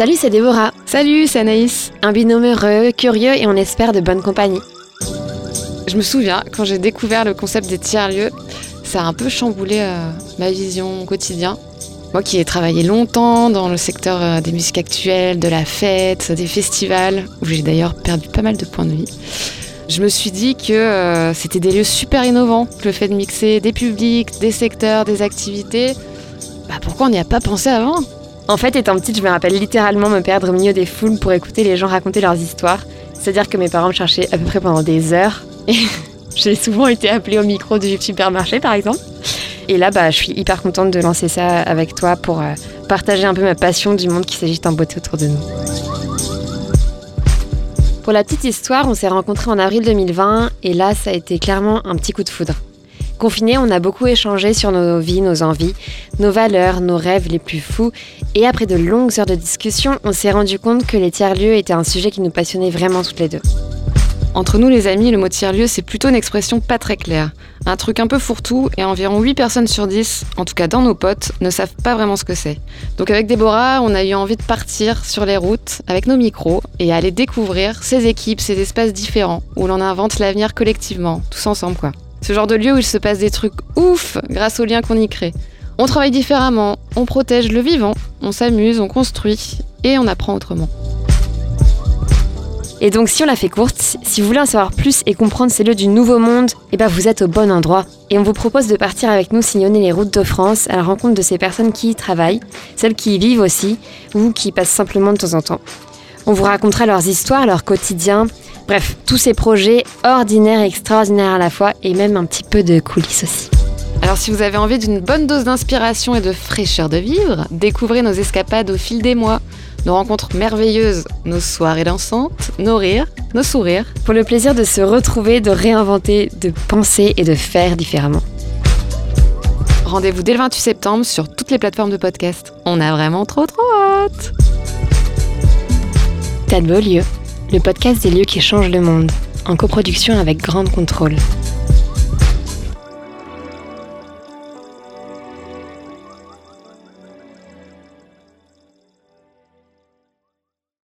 Salut, c'est Déborah. Salut, c'est Anaïs. Un binôme heureux, curieux et on espère de bonne compagnie. Je me souviens, quand j'ai découvert le concept des tiers-lieux, ça a un peu chamboulé euh, ma vision au quotidien. Moi qui ai travaillé longtemps dans le secteur euh, des musiques actuelles, de la fête, des festivals, où j'ai d'ailleurs perdu pas mal de points de vie, je me suis dit que euh, c'était des lieux super innovants, le fait de mixer des publics, des secteurs, des activités. Bah pourquoi on n'y a pas pensé avant? En fait, étant petite, je me rappelle littéralement me perdre au milieu des foules pour écouter les gens raconter leurs histoires. C'est-à-dire que mes parents me cherchaient à peu près pendant des heures. Et j'ai souvent été appelée au micro du supermarché, par exemple. Et là, bah, je suis hyper contente de lancer ça avec toi pour euh, partager un peu ma passion du monde qui s'agit en beauté autour de nous. Pour la petite histoire, on s'est rencontrés en avril 2020 et là, ça a été clairement un petit coup de foudre. Confinés, on a beaucoup échangé sur nos vies, nos envies, nos valeurs, nos rêves les plus fous. Et après de longues heures de discussion, on s'est rendu compte que les tiers-lieux étaient un sujet qui nous passionnait vraiment toutes les deux. Entre nous les amis, le mot tiers-lieu, c'est plutôt une expression pas très claire. Un truc un peu fourre-tout et environ 8 personnes sur 10, en tout cas dans nos potes, ne savent pas vraiment ce que c'est. Donc avec Déborah, on a eu envie de partir sur les routes avec nos micros et aller découvrir ces équipes, ces espaces différents où l'on invente l'avenir collectivement, tous ensemble quoi. Ce genre de lieu où il se passe des trucs ouf grâce aux liens qu'on y crée. On travaille différemment, on protège le vivant, on s'amuse, on construit et on apprend autrement. Et donc, si on la fait courte, si vous voulez en savoir plus et comprendre ces lieux du nouveau monde, eh ben vous êtes au bon endroit. Et on vous propose de partir avec nous sillonner les routes de France à la rencontre de ces personnes qui y travaillent, celles qui y vivent aussi, ou qui y passent simplement de temps en temps. On vous racontera leurs histoires, leur quotidien, bref, tous ces projets ordinaires et extraordinaires à la fois, et même un petit peu de coulisses aussi. Alors si vous avez envie d'une bonne dose d'inspiration et de fraîcheur de vivre, découvrez nos escapades au fil des mois nos rencontres merveilleuses, nos soirées dansantes, nos rires, nos sourires. Pour le plaisir de se retrouver, de réinventer, de penser et de faire différemment. Rendez-vous dès le 28 septembre sur toutes les plateformes de podcast. On a vraiment trop trop hâte Tas de beaux lieux, le podcast des lieux qui changent le monde, en coproduction avec Grande Contrôle.